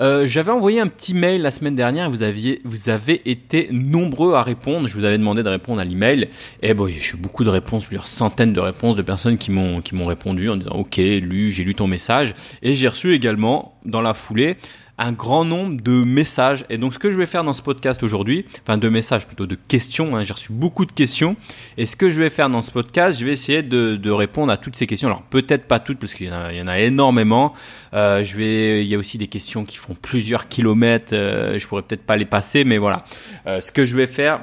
Euh, j'avais envoyé un petit mail la semaine dernière et vous aviez, vous avez été nombreux à répondre. Je vous avais demandé de répondre à l'email. Et bon, j'ai eu beaucoup de réponses, plusieurs centaines de réponses de personnes qui m'ont, qui m'ont répondu en disant OK, lu, j'ai lu ton message. Et j'ai reçu également, dans la foulée, un grand nombre de messages. Et donc, ce que je vais faire dans ce podcast aujourd'hui, enfin de messages plutôt de questions, hein, j'ai reçu beaucoup de questions. Et ce que je vais faire dans ce podcast, je vais essayer de, de répondre à toutes ces questions. Alors peut-être pas toutes parce qu'il y, y, en a énormément. Euh, je vais, il y a aussi des questions qui font plusieurs kilomètres. Euh, je pourrais peut-être pas les passer, mais voilà. Euh, ce que je vais faire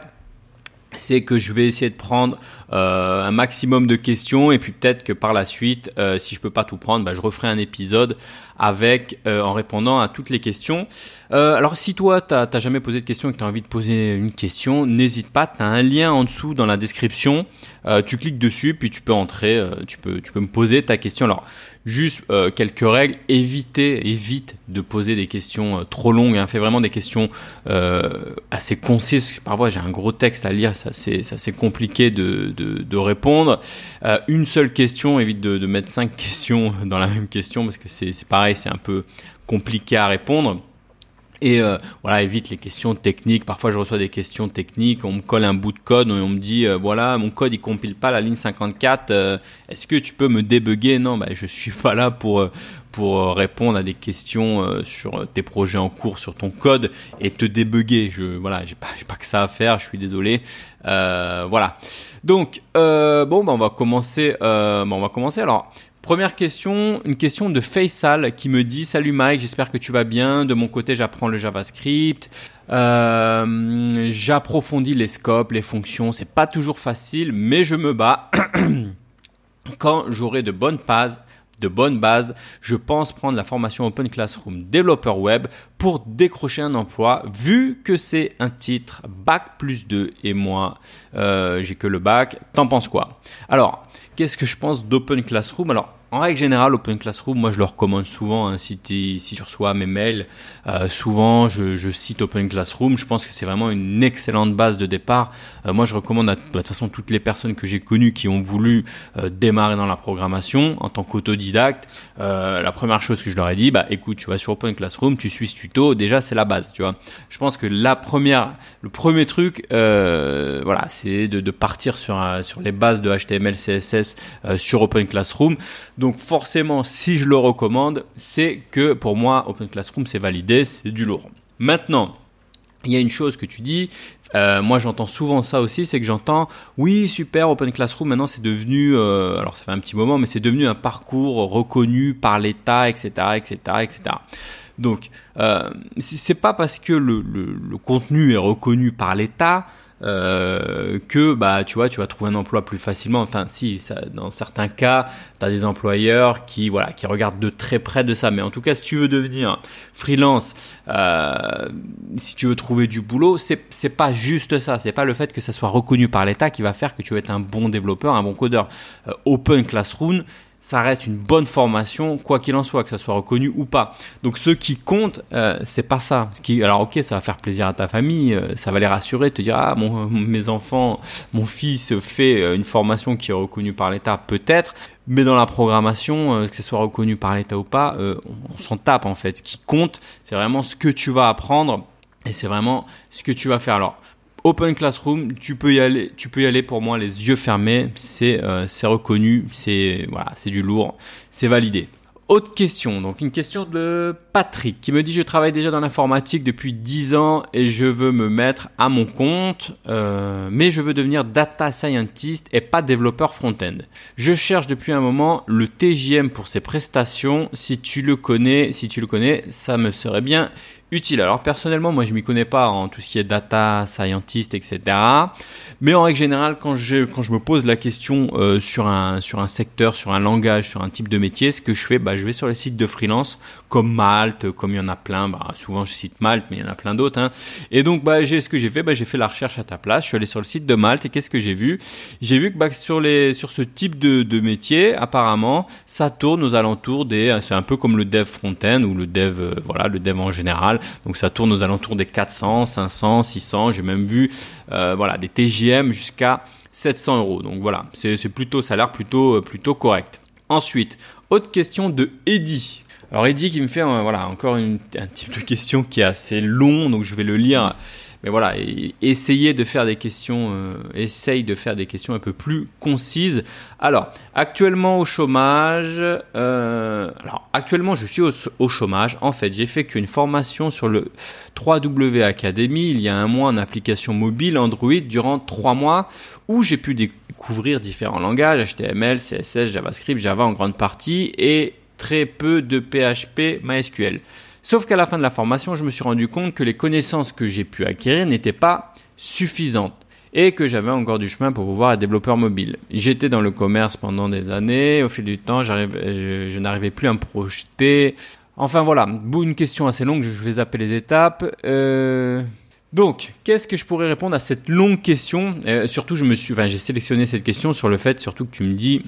c'est que je vais essayer de prendre un maximum de questions et puis peut-être que par la suite, euh, si je peux pas tout prendre, bah, je referai un épisode avec euh, en répondant à toutes les questions. Euh, alors si toi t'as jamais posé de questions et que tu as envie de poser une question, n'hésite pas, tu as un lien en dessous dans la description. Euh, tu cliques dessus puis tu peux entrer, tu peux tu peux me poser ta question. Alors juste quelques règles, évitez évite de poser des questions trop longues. Hein. Fais vraiment des questions assez concises. Parfois j'ai un gros texte à lire, ça c'est compliqué de de, répondre. Euh, une seule question, évite de, mettre cinq questions dans la même question parce que c'est pareil, c'est un peu compliqué à répondre. Et euh, voilà, évite les questions techniques. Parfois, je reçois des questions techniques. On me colle un bout de code et on me dit euh, voilà, mon code il compile pas la ligne 54. Euh, Est-ce que tu peux me débugger? Non, bah, je suis pas là pour pour répondre à des questions sur tes projets en cours, sur ton code et te débugger. Voilà, j'ai pas pas que ça à faire. Je suis désolé. voilà. Donc bon, bah, on va commencer. Bah, on va commencer. Alors Première question, une question de Faisal qui me dit Salut Mike, j'espère que tu vas bien. De mon côté, j'apprends le JavaScript. Euh, J'approfondis les scopes, les fonctions. C'est pas toujours facile, mais je me bats. Quand j'aurai de bonnes bases, de bonnes bases, je pense prendre la formation Open Classroom développeur web pour décrocher un emploi, vu que c'est un titre bac plus 2 et moi, euh, j'ai que le bac. T'en penses quoi? Alors, qu'est-ce que je pense d'Open Classroom? Alors, en règle générale, Open Classroom, moi je le recommande souvent. Hein, si, si je reçois mes mails, euh, souvent je, cite Open Classroom. Je pense que c'est vraiment une excellente base de départ. Euh, moi je recommande à de toute façon toutes les personnes que j'ai connues qui ont voulu euh, démarrer dans la programmation en tant qu'autodidacte. La première chose que je leur ai dit, bah écoute, tu vas sur Open Classroom, tu suis ce tuto. Déjà c'est la base, tu vois. Je pense que la première, le premier truc, voilà, c'est de, de, partir sur sur les bases de HTML, CSS sur Open Classroom. Donc forcément, si je le recommande, c'est que pour moi, Open Classroom, c'est validé, c'est du lourd. Maintenant, il y a une chose que tu dis, euh, moi j'entends souvent ça aussi, c'est que j'entends oui super Open Classroom maintenant c'est devenu, euh, alors ça fait un petit moment, mais c'est devenu un parcours reconnu par l'État, etc., etc., etc. Donc euh, c'est pas parce que le contenu est reconnu par l'État euh, que bah tu vois tu vas trouver un emploi plus facilement. Enfin si ça, dans certains cas tu as des employeurs qui voilà qui regardent de très près de ça. Mais en tout cas si tu veux devenir freelance euh, si tu veux trouver du boulot c'est c'est pas juste ça. C'est pas le fait que ça soit reconnu par l'État qui va faire que tu vas être un bon développeur un bon codeur. Euh, Open Classroom ça reste une bonne formation, quoi qu'il en soit, que ça soit reconnu ou pas. Donc ce qui compte, euh, c'est pas ça. Ce qui, alors ok, ça va faire plaisir à ta famille, euh, ça va les rassurer, te dire ah mon, mes enfants, mon fils fait euh, une formation qui est reconnue par l'État, peut-être. Mais dans la programmation, euh, que ce soit reconnu par l'État ou pas, euh, on, on s'en tape en fait. Ce qui compte, c'est vraiment ce que tu vas apprendre et c'est vraiment ce que tu vas faire. Alors Open Classroom, tu peux y aller, tu peux y aller pour moi les yeux fermés, c'est euh, c'est reconnu, c'est voilà, c'est du lourd, c'est validé. Autre question, donc une question de Patrick qui me dit je travaille déjà dans l'informatique depuis 10 ans et je veux me mettre à mon compte, euh, mais je veux devenir data scientist et pas développeur front-end. Je cherche depuis un moment le TJM pour ces prestations. Si tu le connais, si tu le connais, ça me serait bien utile. Alors personnellement, moi je m'y connais pas en tout ce qui est data, scientist, etc. Mais en règle générale, quand je me pose la question euh, sur un sur un secteur, sur un langage, sur un type de métier, ce que je fais, bah, je vais sur les sites de freelance comme Malte, comme il y en a plein. Bah, souvent je cite Malte, mais il y en a plein d'autres. Hein. Et donc bah j'ai ce que j'ai fait, bah, j'ai fait la recherche à ta place. Je suis allé sur le site de Malte et qu'est-ce que j'ai vu? J'ai vu que bah, sur ce type de, métier, apparemment, ça tourne aux alentours des. C'est un peu comme le dev front-end ou le dev euh, voilà le dev en général. Donc ça tourne aux alentours des 400, 500, 600. J'ai même vu euh, voilà des TJM jusqu'à 700 euros. Donc voilà, c'est plutôt ça a l'air plutôt plutôt correct. Ensuite, autre question de Eddie. Alors Eddie qui me fait euh, voilà encore une, un type de question qui est assez long, donc je vais le lire. Mais voilà, essayez de faire des questions, euh, essaye de faire des questions un peu plus concises. Alors, actuellement au chômage, euh, alors actuellement je suis au, chômage. En fait, j'ai effectué une formation sur le 3W Academy il y a un mois en application mobile Android durant trois mois où j'ai pu découvrir différents langages HTML, CSS, JavaScript, Java en grande partie et très peu de PHP MySQL. Sauf qu'à la fin de la formation, je me suis rendu compte que les connaissances que j'ai pu acquérir n'étaient pas suffisantes et que j'avais encore du chemin pour pouvoir être développeur mobile. J'étais dans le commerce pendant des années, au fil du temps, je, je n'arrivais plus à me projeter. Enfin voilà, une question assez longue, je vais zapper les étapes. Euh... Donc, qu'est-ce que je pourrais répondre à cette longue question? Euh, Surtout, je j'ai sélectionné cette question sur le fait, surtout que tu me dis,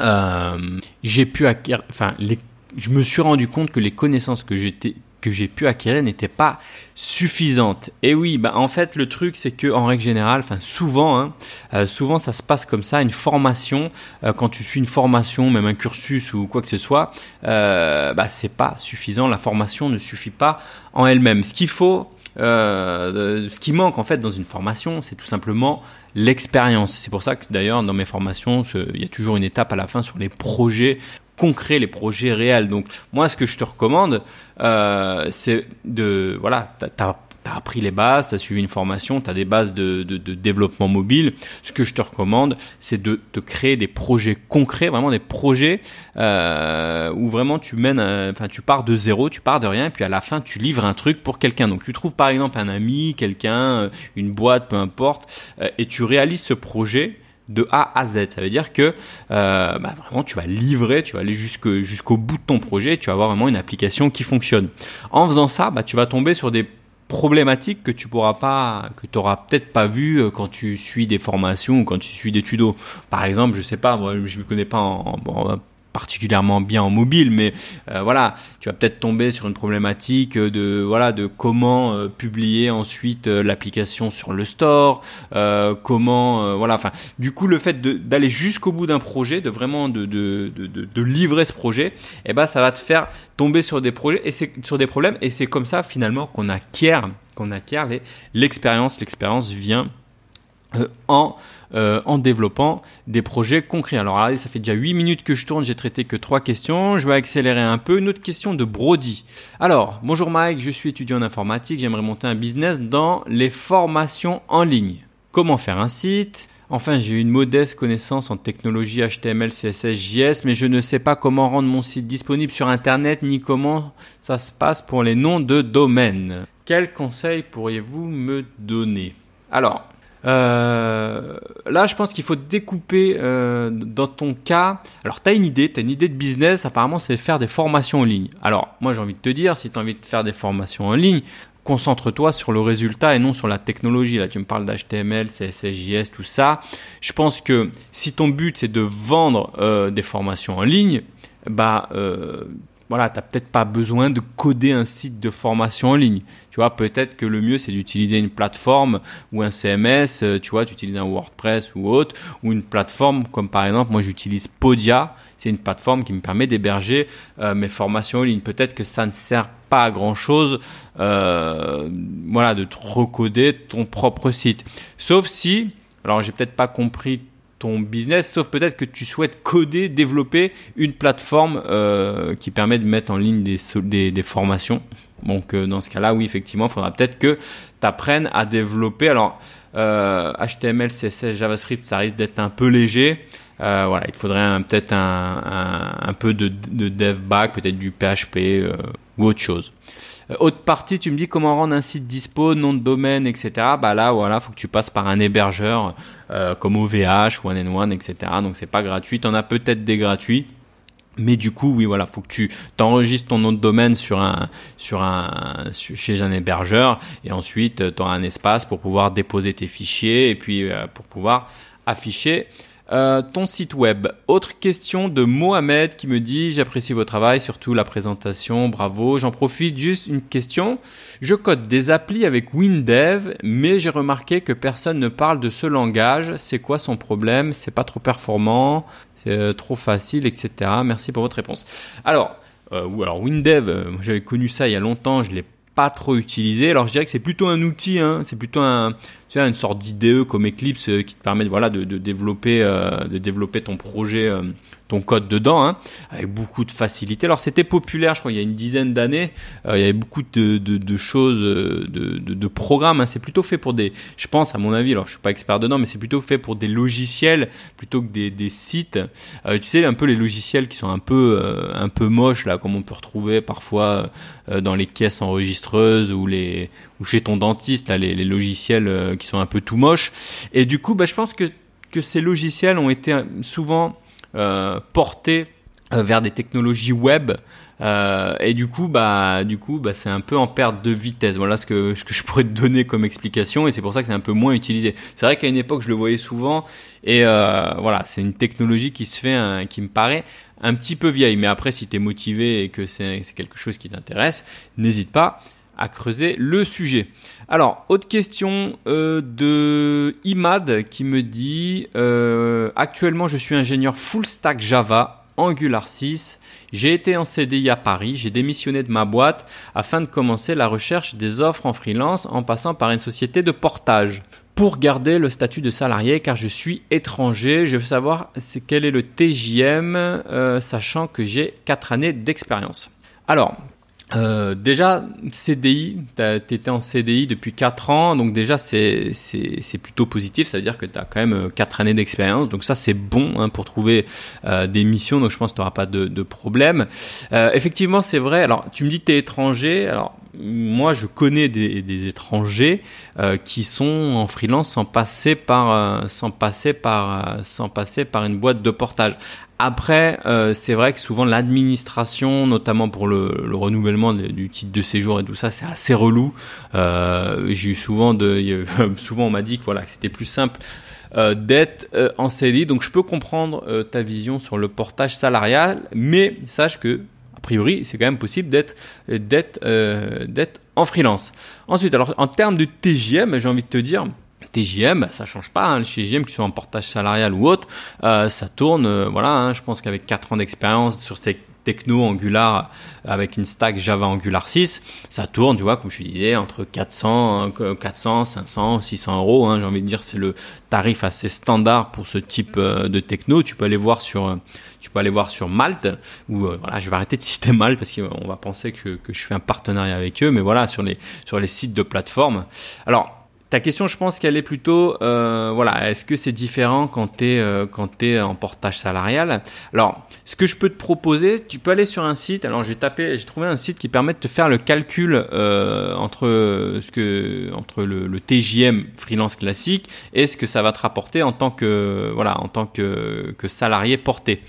euh, j'ai pu acquérir, enfin, les, je me suis rendu compte que les connaissances que j'étais que j'ai pu acquérir n'étaient pas suffisantes. Et oui, bah en fait le truc c'est que en règle générale, enfin souvent, hein, euh, souvent ça se passe comme ça. Une formation, euh, quand tu suis une formation, même un cursus ou quoi que ce soit, bah c'est pas suffisant. La formation ne suffit pas en elle-même. Ce qu'il faut, euh, ce qui manque en fait dans une formation, c'est tout simplement l'expérience. C'est pour ça que d'ailleurs dans mes formations, il y a toujours une étape à la fin sur les projets concrets, les projets réels. Donc moi, ce que je te recommande, euh, c'est de voilà, t'as tu as appris les bases, tu as suivi une formation, tu as des bases de, de, développement mobile. Ce que je te recommande, c'est de, de, créer des projets concrets, vraiment des projets euh, où vraiment tu mènes, enfin tu pars de zéro, tu pars de rien, et puis à la fin tu livres un truc pour quelqu'un. Donc tu trouves par exemple un ami, quelqu'un, euh, une boîte, peu importe, euh, et tu réalises ce projet de A à Z. Ça veut dire que bah vraiment tu vas livrer, tu vas aller jusqu'au bout de ton projet, tu vas avoir vraiment une application qui fonctionne. En faisant ça, bah, tu vas tomber sur des problématiques que tu pourras pas, que tu auras peut-être pas vu euh, quand tu suis des formations ou quand tu suis des tutos. Par exemple, je sais pas, moi, je me connais pas en, en, particulièrement bien en mobile, mais euh, voilà, tu vas peut-être tomber sur une problématique de voilà de comment euh, publier ensuite euh, l'application sur le store, comment voilà, enfin du coup le fait d'aller jusqu'au bout d'un projet, de vraiment de, de, de, livrer ce projet, eh ben ça va te faire tomber sur des projets et c'est sur des problèmes et c'est comme ça finalement qu'on acquiert qu'on acquiert l'expérience. L'expérience vient en euh, en développant des projets concrets. Alors là, ça fait déjà 8 minutes que je tourne, j'ai traité que 3 questions, je vais accélérer un peu. Une autre question de Brody. Alors, bonjour Mike, je suis étudiant en informatique, j'aimerais monter un business dans les formations en ligne. Comment faire un site? Enfin, j'ai une modeste connaissance en technologie HTML, CSS, JS, mais je ne sais pas comment rendre mon site disponible sur Internet ni comment ça se passe pour les noms de domaine. Quels conseils pourriez-vous me donner? Alors, euh, là, je pense qu'il faut découper euh, dans ton cas. Alors, tu as une idée, tu as une idée de business, apparemment, c'est faire des formations en ligne. Alors, moi, j'ai envie de te dire, si tu as envie de faire des formations en ligne, concentre-toi sur le résultat et non sur la technologie. Là, tu me parles d'HTML, CSS, JS, tout ça. Je pense que si ton but, c'est de vendre euh, des formations en ligne, bah, voilà, tu n'as peut-être pas besoin de coder un site de formation en ligne. Tu vois, peut-être que le mieux, c'est d'utiliser une plateforme ou un CMS, euh, tu vois, tu utilises un WordPress ou autre, ou une plateforme comme par exemple, moi j'utilise Podia, c'est une plateforme qui me permet d'héberger euh, mes formations en ligne. Peut-être que ça ne sert pas à grand chose, euh, voilà, de recoder ton propre site. Sauf si, alors j'ai peut-être pas compris ton business, sauf peut-être que tu souhaites coder, développer une plateforme euh, qui permet de mettre en ligne des, des, des formations. Donc euh, dans ce cas-là, oui, effectivement, il faudra peut-être que tu apprennes à développer. Alors, euh, HTML, CSS, JavaScript, ça risque d'être un peu léger. Euh, voilà, il faudrait peut-être un, un, un, peu de, de dev back, peut-être du PHP euh, ou autre chose. Euh, autre partie, tu me dis comment rendre un site dispo, nom de domaine, etc. Bah là, voilà, faut que tu passes par un hébergeur euh, comme OVH, One and etc. Donc c'est pas gratuit. On a peut-être des gratuits. Mais du coup, oui, voilà, faut que tu t'enregistres ton nom de domaine sur un, sur un, chez un hébergeur, et ensuite tu auras un espace pour pouvoir déposer tes fichiers et puis pour pouvoir afficher euh, ton site web. Autre question de Mohamed qui me dit j'apprécie votre travail, surtout la présentation, bravo. J'en profite juste une question. Je code des applis avec WinDev, mais j'ai remarqué que personne ne parle de ce langage. C'est quoi son problème? C'est pas trop performant, c'est euh, trop facile, etc. Merci pour votre réponse. Alors, euh, alors WinDev, j'avais connu ça il y a longtemps, je l'ai pas trop utilisé. Alors je dirais que c'est plutôt un outil, hein. c'est plutôt un, tu vois, une sorte d'IDE comme Eclipse qui te permet voilà, de, de développer, de développer ton projet ton code dedans, hein, avec beaucoup de facilité. Alors c'était populaire, je crois, il y a une dizaine d'années. Euh, il y avait beaucoup de, de, choses, euh, de, de, programmes. Hein. C'est plutôt fait pour des, je pense à mon avis, alors je suis pas expert dedans, mais c'est plutôt fait pour des logiciels plutôt que des, des sites. Euh, tu sais, un peu les logiciels qui sont un peu, euh, un peu moches là, comme on peut retrouver parfois dans les caisses enregistreuses ou les, ou chez ton dentiste là, les, les logiciels qui sont un peu tout moches. Et du coup, bah, je pense que que ces logiciels ont été souvent euh, porté euh, vers des technologies web. Euh, et du coup bah du coup bah c'est un peu en perte de vitesse. Voilà ce que ce que je pourrais te donner comme explication et c'est pour ça que c'est un peu moins utilisé. C'est vrai qu'à une époque je le voyais souvent et euh, voilà c'est une technologie qui se fait qui me paraît un petit peu vieille. Mais après si tu es motivé et que c'est quelque chose qui t'intéresse n'hésite pas à creuser le sujet. Alors, autre question euh, de Imad qui me dit euh, actuellement je suis ingénieur full stack Java Angular 6. J'ai été en CDI à Paris, j'ai démissionné de ma boîte afin de commencer la recherche des offres en freelance en passant par une société de portage pour garder le statut de salarié car je suis étranger. Je veux savoir quel est le TJM euh, sachant que j'ai 4 années d'expérience. Alors, euh, déjà, CDI, tu étais en CDI depuis 4 ans, donc déjà c'est plutôt positif, ça veut dire que tu as quand même 4 euh, années d'expérience, donc ça c'est bon hein, pour trouver euh, des missions, donc je pense que tu n'auras pas de, de problème. Euh, effectivement, c'est vrai, alors tu me dis que tu es étranger, alors moi je connais des, des étrangers euh, qui sont en freelance sans passer par, sans, passer par, sans passer par une boîte de portage. Après, euh, c'est vrai que souvent l'administration, notamment pour le, le renouvellement du titre de séjour et tout ça, c'est assez relou. Euh, J'ai eu souvent de, souvent on m'a dit que voilà, c'était plus simple euh, d'être euh, en CDI. Donc je peux comprendre euh, ta vision sur le portage salarial, mais sache que a priori c'est quand même possible d'être d'être d'être en freelance. Ensuite, alors en termes de TJM, j'ai envie de te dire TJM, ça change pas. Hein, le TJM, que ce soit en portage salarial ou autre, euh, ça tourne. Euh, voilà, hein, je pense qu'avec 4 ans d'expérience sur ces techno Angular avec une stack Java Angular 6, ça tourne, tu vois, comme je disais, entre 400, 400, 500, 600 euros. Hein, J'ai envie de dire, c'est le tarif assez standard pour ce type euh, de techno. Tu peux aller voir sur, tu peux aller voir sur Malte. Ou voilà, je vais arrêter de citer Malte parce qu'on va penser que, je fais un partenariat avec eux, mais voilà, sur les sur les sites de plateforme. Alors ta question, je pense qu'elle est plutôt, euh, voilà, est-ce que c'est différent quand tu es, euh, en portage salarial? Alors, ce que je peux te proposer, tu peux aller sur un site. Alors, j'ai tapé, j'ai trouvé un site qui permet de te faire le calcul euh, entre ce que, entre le, le, TJM freelance classique et ce que ça va te rapporter en tant que, voilà, en tant que, que salarié porté.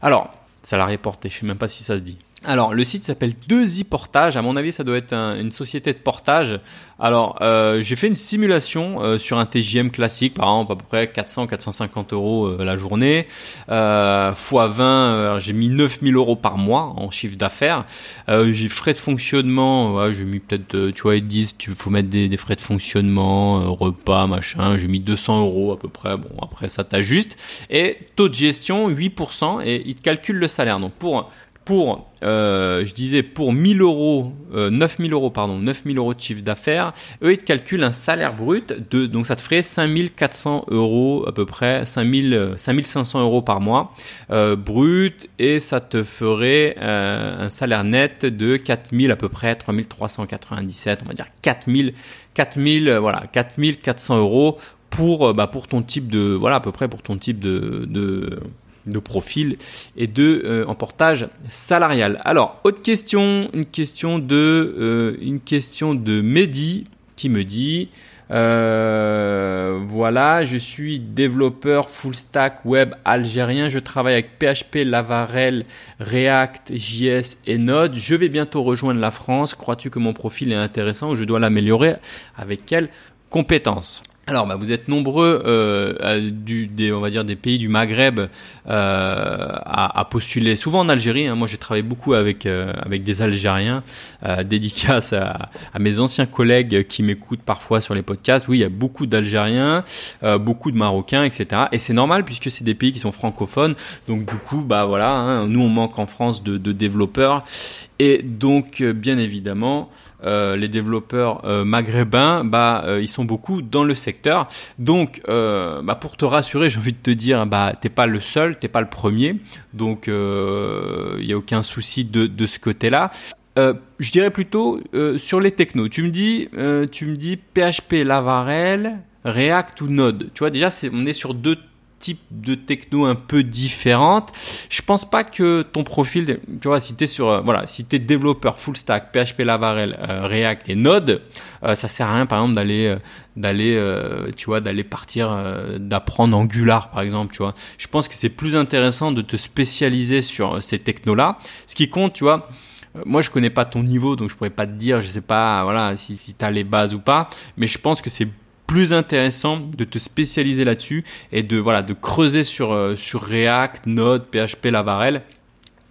Alors, salarié porté, je sais même pas si ça se dit. Alors, le site s'appelle 2i Portage. À mon avis, ça doit être une société de portage. Alors, euh, j'ai fait une simulation euh, sur un TJM classique, par exemple à peu près 400-450 euros euh, la journée, euh, fois 20. j'ai mis 9000 euros par mois en chiffre d'affaires. j'ai frais de fonctionnement. Ouais, j'ai mis peut-être, tu vois, ils disent, tu faut mettre des, des frais de fonctionnement, repas, machin. J'ai mis 200 euros à peu près. Bon, après ça t'ajuste. Et taux de gestion 8% et ils te calculent le salaire. Donc pour pour, euh, je disais, pour 1000 euros, euh, 9000 euros, pardon, 9000 euros de chiffre d'affaires, eux, ils te calculent un salaire brut de, donc ça te ferait 5400 euros à peu près, 5000, 5500 euh, euros par mois, euh, brut, et ça te ferait euh, un salaire net de 4000 à peu près, 3397, on va dire 4000, 4000, euh, voilà, 4400 euros pour, bah, pour ton type de, voilà, à peu près pour ton type de, de de profil et de euh, en portage salarial. Alors, autre question, une question de euh, une question de Mehdi qui me dit Euh, voilà, je suis développeur full stack web algérien. Je travaille avec PHP, Laravel, React, JS et Node. Je vais bientôt rejoindre la France. Crois-tu que mon profil est intéressant ou je dois l'améliorer? Avec quelles compétences alors, bah, vous êtes nombreux euh, des, on va dire des pays du Maghreb euh, à, postuler. Souvent en Algérie. Hein. moi, j'ai travaillé beaucoup avec euh, avec des Algériens. Dédicace à, mes anciens collègues qui m'écoutent parfois sur les podcasts. Oui, il y a beaucoup d'Algériens, beaucoup de Marocains, etc. Et c'est normal puisque c'est des pays qui sont francophones. Donc du coup, bah voilà, hein, nous on manque en France de, de développeurs. Et donc, bien évidemment, euh, les développeurs euh, maghrébins, bah, euh, ils sont beaucoup dans le secteur. Donc, bah, pour te rassurer, j'ai envie de te dire, bah, t'es pas le seul, t'es pas le premier. Donc, il y a aucun souci de, ce côté-là. je dirais plutôt sur les technos. Tu me dis, tu me dis PHP, Laravel, React ou Node. Tu vois déjà, c'est, on est sur deux type de techno un peu différente. Je pense pas que ton profil, tu vois, si t'es sur, euh, voilà, si t'es développeur full stack, PHP, Laravel, euh, React et Node, euh, ça sert à rien, par exemple, d'aller, d'aller, tu vois, d'aller partir, d'apprendre Angular, par exemple, tu vois. Je pense que c'est plus intéressant de te spécialiser sur ces technos-là. Ce qui compte, tu vois, moi je connais pas ton niveau donc je pourrais pas te dire je sais pas voilà si si tu as les bases ou pas mais je pense que c'est plus intéressant de te spécialiser là-dessus et de voilà de creuser sur euh, sur React, Node, PHP, Laravel.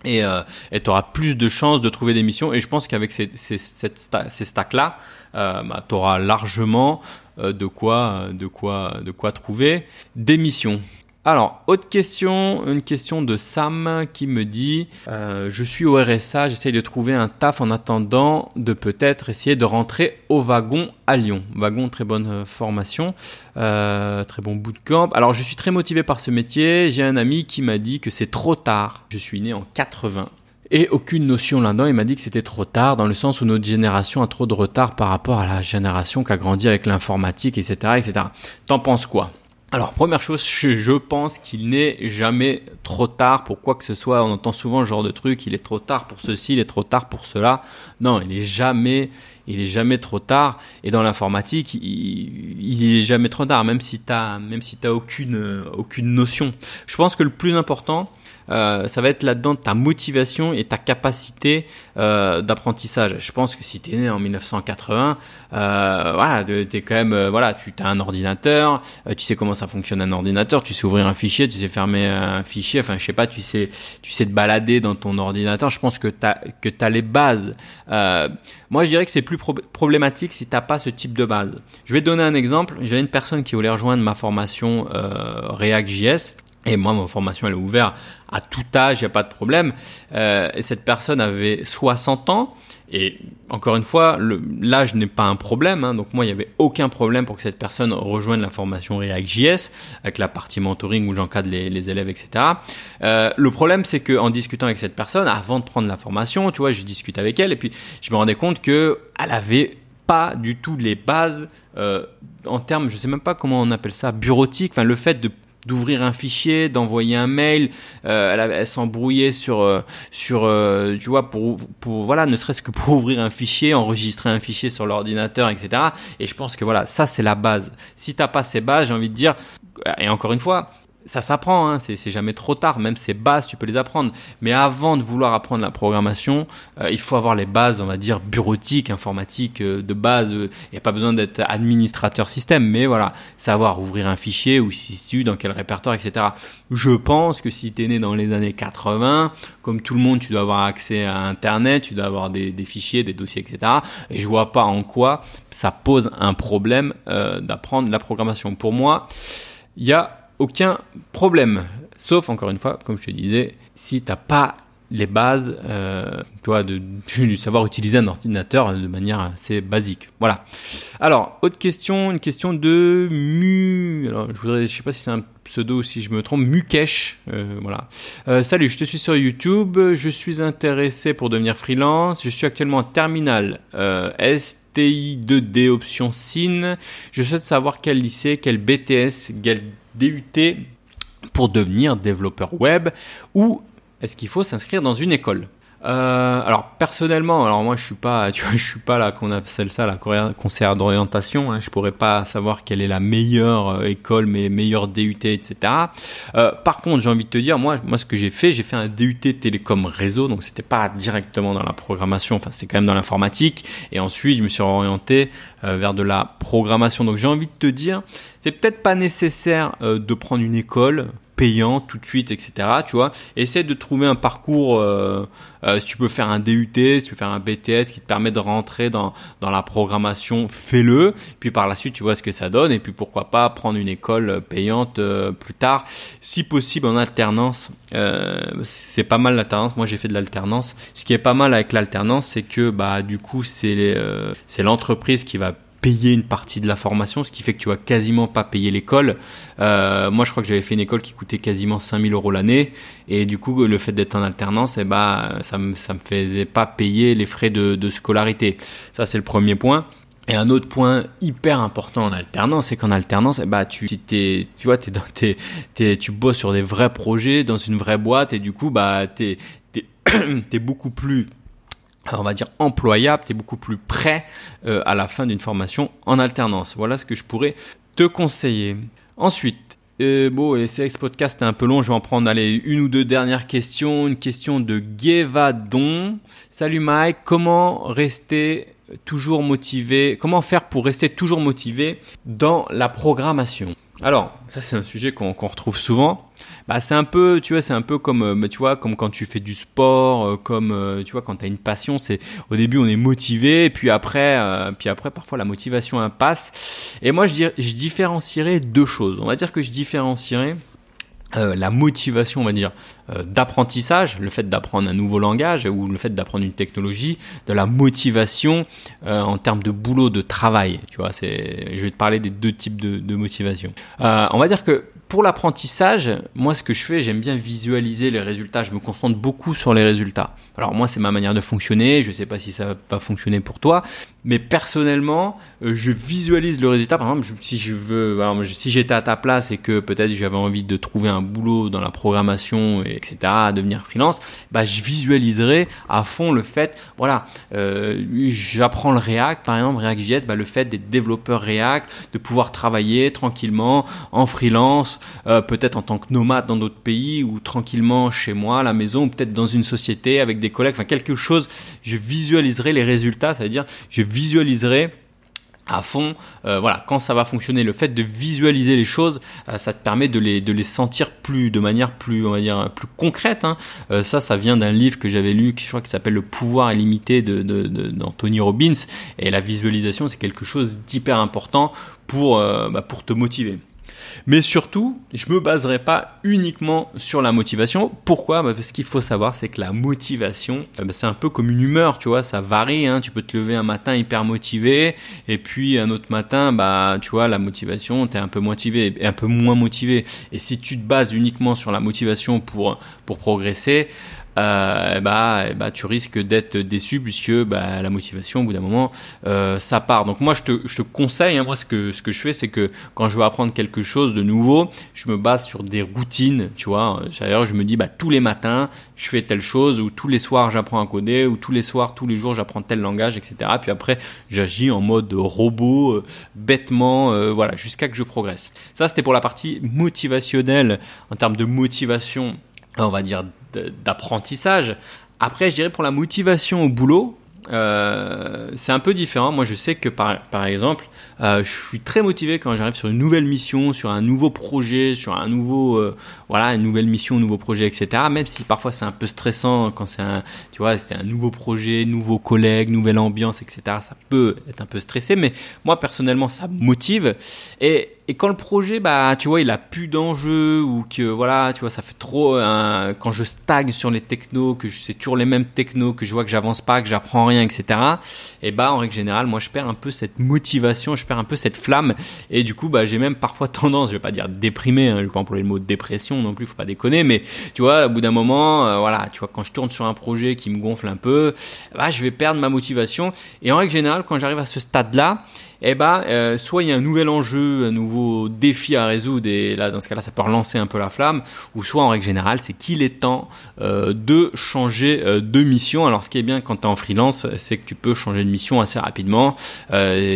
Et euh, tu auras plus de chances de trouver des missions. Et je pense qu'avec ces, ces, ces stacks là euh, bah, tu auras largement de quoi de quoi de quoi trouver des missions alors, autre question, une question de Sam qui me dit euh, Je suis au RSA, j'essaye de trouver un taf en attendant de peut-être essayer de rentrer au wagon à Lyon. Wagon, très bonne euh, formation, euh, très bon bootcamp. Alors, je suis très motivé par ce métier. J'ai un ami qui m'a dit que c'est trop tard. Je suis né en 80 et aucune notion là-dedans. Il m'a dit que c'était trop tard, dans le sens où notre génération a trop de retard par rapport à la génération qui a grandi avec l'informatique, etc., etc. T'en penses quoi? Alors, première chose, je, pense qu'il n'est jamais trop tard pour quoi que ce soit. On entend souvent ce genre de truc, il est trop tard pour ceci, il est trop tard pour cela. Non, il est jamais, il est jamais trop tard. Et dans l'informatique, il, il est jamais trop tard, même si t'as, même si t'as aucune, aucune notion. Je pense que le plus important, euh, ça va être là-dedans ta motivation et ta capacité euh, d'apprentissage. Je pense que si tu es né en 1980, euh, voilà, t'es quand même, voilà, tu as un ordinateur, tu sais comment ça fonctionne un ordinateur, tu sais ouvrir un fichier, tu sais fermer un fichier, enfin je sais pas, tu sais, tu sais te balader dans ton ordinateur. Je pense que t'as que t'as les bases. moi, je dirais que c'est plus problématique si t'as pas ce type de base. Je vais te donner un exemple. J'ai une personne qui voulait rejoindre ma formation React.js et moi, ma formation, elle est ouverte à tout âge, il n'y a pas de problème. Euh, et cette personne avait 60 ans. Et encore une fois, l'âge n'est pas un problème. Hein, donc moi, il n'y avait aucun problème pour que cette personne rejoigne la formation React.js avec la partie mentoring où j'encadre les, élèves, etc. Euh, le problème, c'est que en discutant avec cette personne, avant de prendre la formation, tu vois, je discute avec elle et puis je me rendais compte que elle avait pas du tout les bases euh, en termes, je sais même pas comment on appelle ça, bureautique. Enfin, le fait de d'ouvrir un fichier, d'envoyer un mail, euh, elle, s'embrouillait sur euh, sur euh, tu vois pour pour voilà ne serait-ce que pour ouvrir un fichier, enregistrer un fichier sur l'ordinateur, etc. Et je pense que voilà ça c'est la base. Si t'as pas ces bases, j'ai envie de dire et encore une fois, ça s'apprend, hein, c'est jamais trop tard, même ces bases, tu peux les apprendre. Mais avant de vouloir apprendre la programmation, euh, il faut avoir les bases, on va dire, bureautiques, informatiques, euh, de base. Il n'y a pas besoin d'être administrateur système, mais voilà, savoir ouvrir un fichier, où si situe, dans quel répertoire, etc. Je pense que si tu es né dans les années 80, comme tout le monde, tu dois avoir accès à Internet, tu dois avoir des, des fichiers, des dossiers, etc. Et je vois pas en quoi ça pose un problème euh, d'apprendre la programmation. Pour moi, il y a aucun problème. Sauf, encore une fois, comme je te disais, si t'as pas les bases, euh, toi, de, savoir utiliser un ordinateur de manière assez basique. Voilà. Alors, autre question, une question de Mu. Alors, je voudrais, je sais pas si c'est un pseudo ou si je me trompe, Mukesh. Euh, voilà. Euh, salut, je te suis sur YouTube. Je suis intéressé pour devenir freelance. Je suis actuellement en terminale euh, STI 2D option SIN. Je souhaite savoir quel lycée, quel BTS, quel DUT pour devenir développeur web ou est-ce qu'il faut s'inscrire dans une école? Euh, alors personnellement, alors moi je suis pas, tu vois, je suis pas là qu'on appelle ça la conseillère d'orientation. Hein, je pourrais pas savoir quelle est la meilleure euh, école, mes meilleures DUT, etc. Euh, par contre, j'ai envie de te dire, moi, moi ce que j'ai fait, j'ai fait un DUT télécom réseau, donc c'était pas directement dans la programmation, enfin c'est quand même dans l'informatique. Et ensuite, je me suis orienté euh, vers de la programmation. Donc j'ai envie de te dire, c'est peut-être pas nécessaire euh, de prendre une école payant tout de suite, etc. Tu vois, essaie de trouver un parcours. Euh, euh, si tu peux faire un DUT, si tu peux faire un BTS qui te permet de rentrer dans la programmation, fais-le. Puis par la suite, tu vois ce que ça donne. Et puis pourquoi pas prendre une école payante euh, plus tard, si possible en alternance. c'est pas mal l'alternance. Moi, j'ai fait de l'alternance. Ce qui est pas mal avec l'alternance, c'est que bah du coup, c'est c'est l'entreprise qui va payer une partie de la formation, ce qui fait que tu vas quasiment pas payer l'école. Euh, moi, je crois que j'avais fait une école qui coûtait quasiment 5000 euros l'année, et du coup, le fait d'être en alternance, eh ben, ça me ça me faisait pas payer les frais de, de scolarité. Ça, c'est le premier point. Et un autre point hyper important en alternance, c'est qu'en alternance, ben, tu t'es, tu vois, t'es dans, tu bosses sur des vrais projets dans une vraie boîte, et du coup, bah, t'es, t'es, t'es beaucoup plus on va dire employable, tu es beaucoup plus prêt euh, à la fin d'une formation en alternance. Voilà ce que je pourrais te conseiller. Ensuite, euh, bon, c'est ce podcast est un peu long, je vais en prendre allez, une ou deux dernières questions. Une question de Guévadon. Salut Mike, comment rester toujours motivé Comment faire pour rester toujours motivé dans la programmation? Alors, ça c'est un sujet qu'on retrouve souvent. Bah, c'est un peu, tu vois, c'est un peu comme, euh, tu vois, comme quand tu fais du sport, euh, comme, euh, tu vois, quand tu as une passion, c'est au début on est motivé, et puis après, puis après parfois la motivation passe. Et moi je, dirais, je différencierais deux choses. On va dire que je différencierais euh, la motivation, on va dire, euh, d'apprentissage, le fait d'apprendre un nouveau langage ou le fait d'apprendre une technologie, de la motivation euh, en termes de boulot, de travail. Tu vois, c'est, je vais te parler des deux types de, de motivation. on va dire que pour l'apprentissage, moi ce que je fais, j'aime bien visualiser les résultats. Je me concentre beaucoup sur les résultats. Alors moi c'est ma manière de fonctionner. Je ne sais pas si ça va pas fonctionner pour toi, mais personnellement, euh, je visualise le résultat. Par exemple, si je veux, si j'étais à ta place et que peut-être j'avais envie de trouver un boulot dans la programmation, etc., devenir freelance, bah je visualiserais à fond le fait, voilà, euh, j'apprends le React, par exemple React.js, bah, le fait d'être développeur React, de pouvoir travailler tranquillement en freelance euh, peut-être en tant que nomade dans d'autres pays ou tranquillement chez moi à la maison ou peut-être dans une société avec des collègues, enfin quelque chose, je visualiserai les résultats, ça veut dire je visualiserai à fond, euh, voilà, quand ça va fonctionner, le fait de visualiser les choses, euh, ça te permet de les, de les sentir plus, de manière plus, on va dire, plus concrète. Hein. ça, ça vient d'un livre que j'avais lu, qui je crois qui s'appelle Le pouvoir illimité de, d'Anthony Robbins. Et la visualisation, c'est quelque chose d'hyper important pour, bah, pour te motiver. Mais surtout, je me baserai pas uniquement sur la motivation. Pourquoi? Bah, Parce qu'il faut savoir, c'est que la motivation, eh ben, c'est un peu comme une humeur, tu vois, ça varie. Hein. Tu peux te lever un matin hyper motivé, et puis un autre matin, bah, tu vois, la motivation, t'es un peu motivé, un peu moins motivé. Et si tu te bases uniquement sur la motivation pour pour progresser, euh, bah, bah, tu risques d'être déçu puisque bah, la motivation, au bout d'un moment, euh, ça part. Donc moi, je te, je te conseille, hein, moi, ce que, ce que je fais, c'est que quand je veux apprendre quelque chose de nouveau, je me base sur des routines, tu vois. D'ailleurs, je me dis, bah, tous les matins, je fais telle chose, ou tous les soirs, j'apprends à coder, ou tous les soirs, tous les jours, j'apprends tel langage, etc. Puis après, j'agis en mode robot, euh, bêtement, euh, voilà, jusqu'à que je progresse. Ça, c'était pour la partie motivationnelle, en termes de motivation on va dire, d'apprentissage. Après, je dirais pour la motivation au boulot, euh, c'est un peu différent. Moi, je sais que par, par exemple, euh, je suis très motivé quand j'arrive sur une nouvelle mission, sur un nouveau projet, sur un nouveau, euh, voilà, une nouvelle mission, un nouveau projet, etc. Même si parfois c'est un peu stressant quand c'est un, tu vois, c'est un nouveau projet, nouveaux collègues, nouvelle ambiance, etc. Ça peut être un peu stressé, mais moi personnellement, ça me motive. Et et quand le projet, bah, tu vois, il a plus d'enjeux ou que voilà, tu vois, ça fait trop. quand je stagne sur les technos, que c'est toujours les mêmes technos, que je vois que j'avance pas, que j'apprends rien, etc. Et bah, en règle générale, moi, je perds un peu cette motivation, je perds un peu cette flamme. Et du coup, bah, j'ai même parfois tendance, je vais pas dire déprimé, hein, je vais pas employer le mot dépression non plus, faut pas déconner, mais tu vois, au bout d'un moment, euh, voilà, tu vois, quand je tourne sur un projet qui me gonfle un peu, bah, je vais perdre ma motivation. Et en règle générale, quand j'arrive à ce stade-là, eh ben, euh, soit il y a un nouvel enjeu, un nouveau défi à résoudre, et là, dans ce cas-là, ça peut relancer un peu la flamme, ou soit en règle générale, c'est qu'il est temps euh, de changer euh, de mission. Alors, ce qui est bien quand tu es en freelance, c'est que tu peux changer de mission assez rapidement.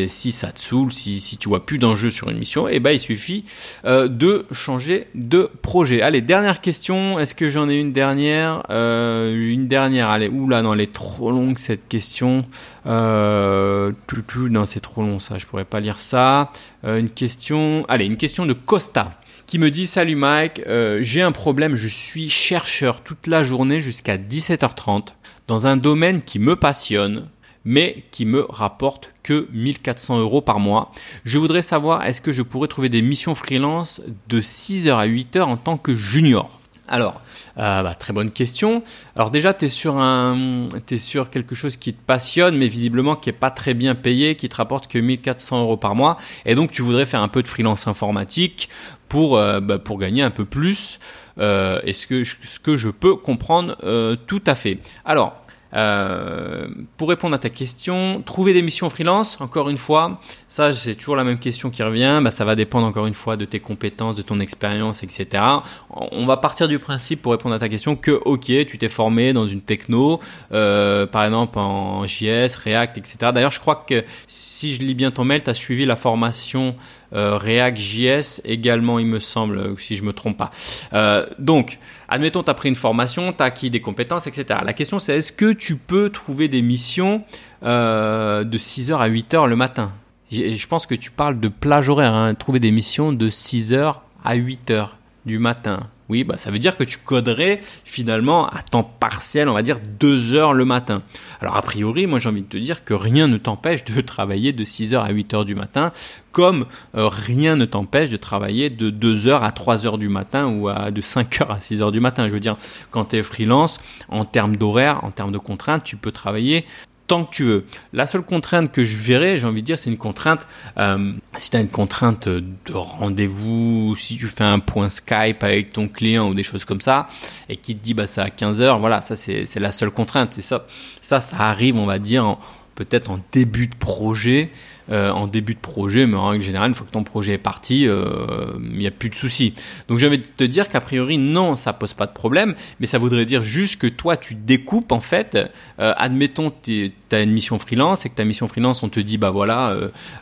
si ça te saoule, si, tu vois plus d'enjeu sur une mission, eh ben, il suffit de changer de projet. Allez, dernière question. Est-ce que j'en ai une dernière? Une dernière. Allez, oula, non, elle est trop longue cette question. Non, c'est trop long ça, je pourrais pas lire ça. Euh, une question, allez, une question de Costa qui me dit Salut Mike, euh, j'ai un problème, je suis chercheur toute la journée jusqu'à 17h30 dans un domaine qui me passionne mais qui me rapporte que 1400 euros par mois. Je voudrais savoir est-ce que je pourrais trouver des missions freelance de 6h à 8h en tant que junior? Alors, euh, bah, très bonne question. Alors déjà, tu es sur un, es sur quelque chose qui te passionne, mais visiblement qui est pas très bien payé, qui te rapporte que 1400 euros par mois, et donc tu voudrais faire un peu de freelance informatique pour euh, bah, pour gagner un peu plus. Euh, est ce que ce que je peux comprendre euh, tout à fait. Alors, euh, pour répondre à ta question, trouver des missions freelance, encore une fois, ça c'est toujours la même question qui revient, bah, ça va dépendre encore une fois de tes compétences, de ton expérience, etc. On va partir du principe pour répondre à ta question que ok, tu t'es formé dans une techno, euh, par exemple en JS, React, etc. D'ailleurs, je crois que si je lis bien ton mail, tu as suivi la formation euh, React JS également, il me semble, si je me trompe pas. Euh, donc, admettons, tu as pris une formation, tu as acquis des compétences, etc. La question, c'est est-ce que tu peux trouver des missions euh, de 6h à 8h le matin? Je pense que tu parles de plage horaire, hein, trouver des missions de 6h à 8h du matin. Oui, bah ça veut dire que tu coderais finalement à temps partiel, on va dire deux heures le matin. Alors a priori, moi j'ai envie de te dire que rien ne t'empêche de travailler de 6h à 8h du matin, comme euh, rien ne t'empêche de travailler de 2h à 3h du matin ou à, de 5h à 6h du matin. Je veux dire, quand tu es freelance, en termes d'horaire, en termes de contraintes, tu peux travailler tant que tu veux. La seule contrainte que je verrais, j'ai envie de dire, c'est une contrainte, euh, si tu as une contrainte de rendez-vous, si tu fais un point Skype avec ton client ou des choses comme ça, et qui te dit bah c'est à 15 heures, voilà, ça c'est la seule contrainte. Et ça, ça, ça arrive, on va dire, peut-être en début de projet. Euh, en début de projet, mais en règle générale, une fois que ton projet est parti, euh, il n'y a plus de soucis. Donc je vais te dire qu'a priori, non, ça pose pas de problème, mais ça voudrait dire juste que toi, tu découpes en fait, euh, admettons, tu as une mission freelance et que ta mission freelance, on te dit, bah voilà,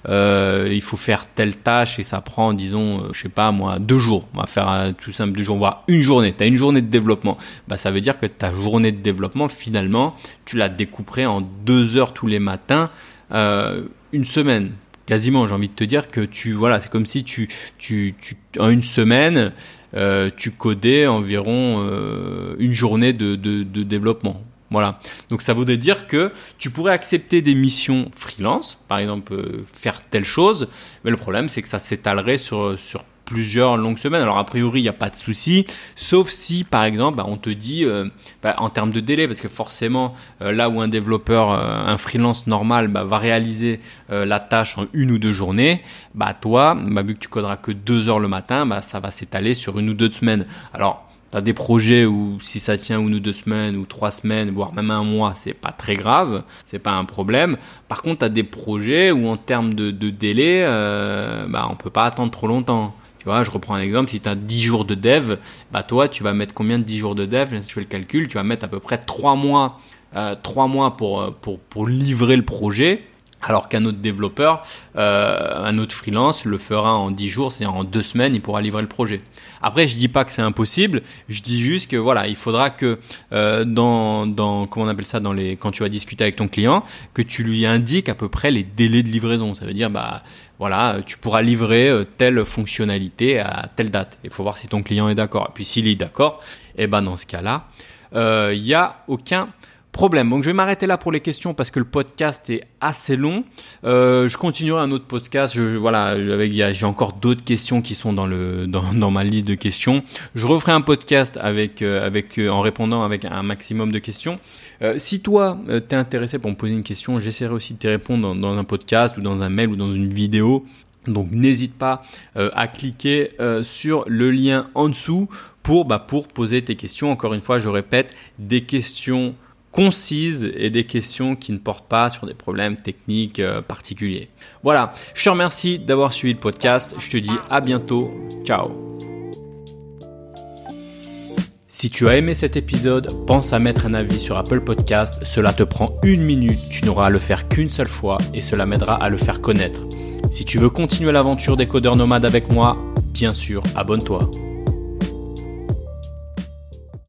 il faut faire telle tâche et ça prend, disons, je sais pas moi, deux jours. On va faire tout simple deux jours, voire une journée. Tu as une journée de développement. Bah ça veut dire que ta journée de développement, finalement, tu la découperais en deux heures tous les matins euh, une semaine. Quasiment, j'ai envie de te dire que tu voilà, c'est comme si tu, tu, en une semaine, euh, tu codais environ euh, une journée de, de, développement. Voilà. Donc ça voudrait dire que tu pourrais accepter des missions freelance, par exemple faire telle chose, mais le problème c'est que ça s'étalerait sur, sur plusieurs longues semaines. Alors a priori, il n'y a pas de souci, sauf si par exemple, bah, on te dit euh, bah, en termes de délai, parce que forcément, euh, là où un développeur, euh, un freelance normal bah, va réaliser la tâche en une ou deux journées, bah toi, bah, vu que tu coderas que deux heures le matin, bah, ça va s'étaler sur une ou deux semaines. Alors tu as des projets où si ça tient une ou deux semaines ou trois semaines, voire même un mois, c'est pas très grave, c'est pas un problème. Par contre, tu as des projets où en termes de, de délai, euh, bah, on peut pas attendre trop longtemps. Tu vois, je reprends un exemple, si tu as 10 jours de dev, bah toi, tu vas mettre combien de 10 jours de dev? Si tu fais le calcul, tu vas mettre à peu près 3 mois, euh, 3 mois pour, euh, pour, pour livrer le projet. Alors qu'un autre développeur, euh, un autre freelance le fera en 10 jours, c'est-à-dire en 2 semaines, il pourra livrer le projet. Après, je dis pas que c'est impossible, je dis juste que voilà, il faudra que euh, dans, dans comment on appelle ça, dans les quand tu vas discuter avec ton client, que tu lui indiques à peu près les délais de livraison. Ça veut dire bah voilà, tu pourras livrer euh, telle fonctionnalité à telle date. Il faut voir si ton client est d'accord. Et puis s'il est d'accord, eh ben dans ce cas-là, euh, il n'y a aucun problème. Donc je vais m'arrêter là pour les questions parce que le podcast est assez long. Euh, je continuerai un autre podcast. Je, voilà, avec j'ai encore d'autres questions qui sont dans le dans, dans, ma liste de questions. Je referai un podcast avec euh, avec euh, en répondant avec un maximum de questions. Euh, si toi euh, t'es intéressé pour me poser une question, j'essaierai aussi de te répondre dans, dans, un podcast ou dans un mail ou dans une vidéo. Donc n'hésite pas à cliquer sur le lien en dessous pour bah, pour poser tes questions. Encore une fois, je répète, des questions concises et des questions qui ne portent pas sur des problèmes techniques euh, particuliers. Voilà, je te remercie d'avoir suivi le podcast. Je te dis à bientôt. Ciao. Si tu as aimé cet épisode, pense à mettre un avis sur Apple Podcast. Cela te prend une minute, tu n'auras à le faire qu'une seule fois et cela m'aidera à le faire connaître. Si tu veux continuer l'aventure des codeurs nomades avec moi, bien sûr, abonne-toi.